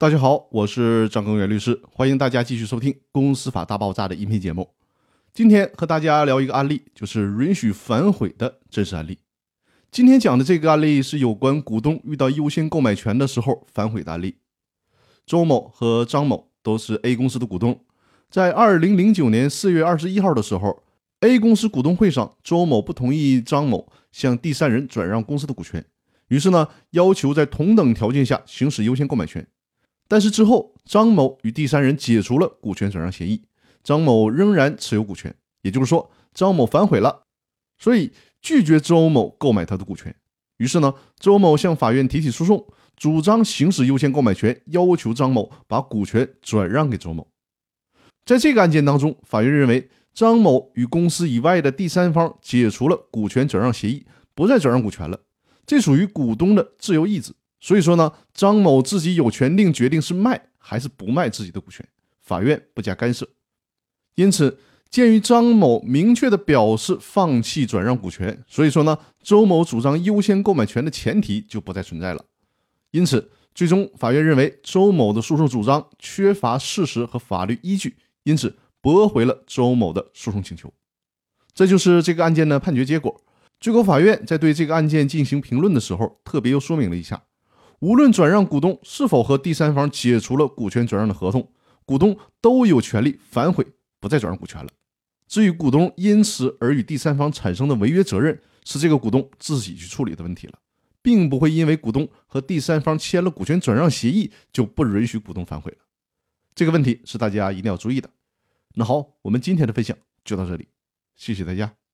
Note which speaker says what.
Speaker 1: 大家好，我是张根源律师，欢迎大家继续收听《公司法大爆炸》的音频节目。今天和大家聊一个案例，就是允许反悔的真实案例。今天讲的这个案例是有关股东遇到优先购买权的时候反悔的案例。周某和张某都是 A 公司的股东，在二零零九年四月二十一号的时候，A 公司股东会上，周某不同意张某向第三人转让公司的股权，于是呢，要求在同等条件下行使优先购买权。但是之后，张某与第三人解除了股权转让协议，张某仍然持有股权，也就是说，张某反悔了，所以拒绝周某购买他的股权。于是呢，周某向法院提起诉讼，主张行使优先购买权，要求张某把股权转让给周某。在这个案件当中，法院认为张某与公司以外的第三方解除了股权转让协议，不再转让股权了，这属于股东的自由意志。所以说呢，张某自己有权定决定是卖还是不卖自己的股权，法院不加干涉。因此，鉴于张某明确的表示放弃转让股权，所以说呢，周某主张优先购买权的前提就不再存在了。因此，最终法院认为周某的诉讼主张缺乏事实和法律依据，因此驳回了周某的诉讼请求。这就是这个案件的判决结果。最高法院在对这个案件进行评论的时候，特别又说明了一下。无论转让股东是否和第三方解除了股权转让的合同，股东都有权利反悔，不再转让股权了。至于股东因此而与第三方产生的违约责任，是这个股东自己去处理的问题了，并不会因为股东和第三方签了股权转让协议就不允许股东反悔了。这个问题是大家一定要注意的。那好，我们今天的分享就到这里，谢谢大家。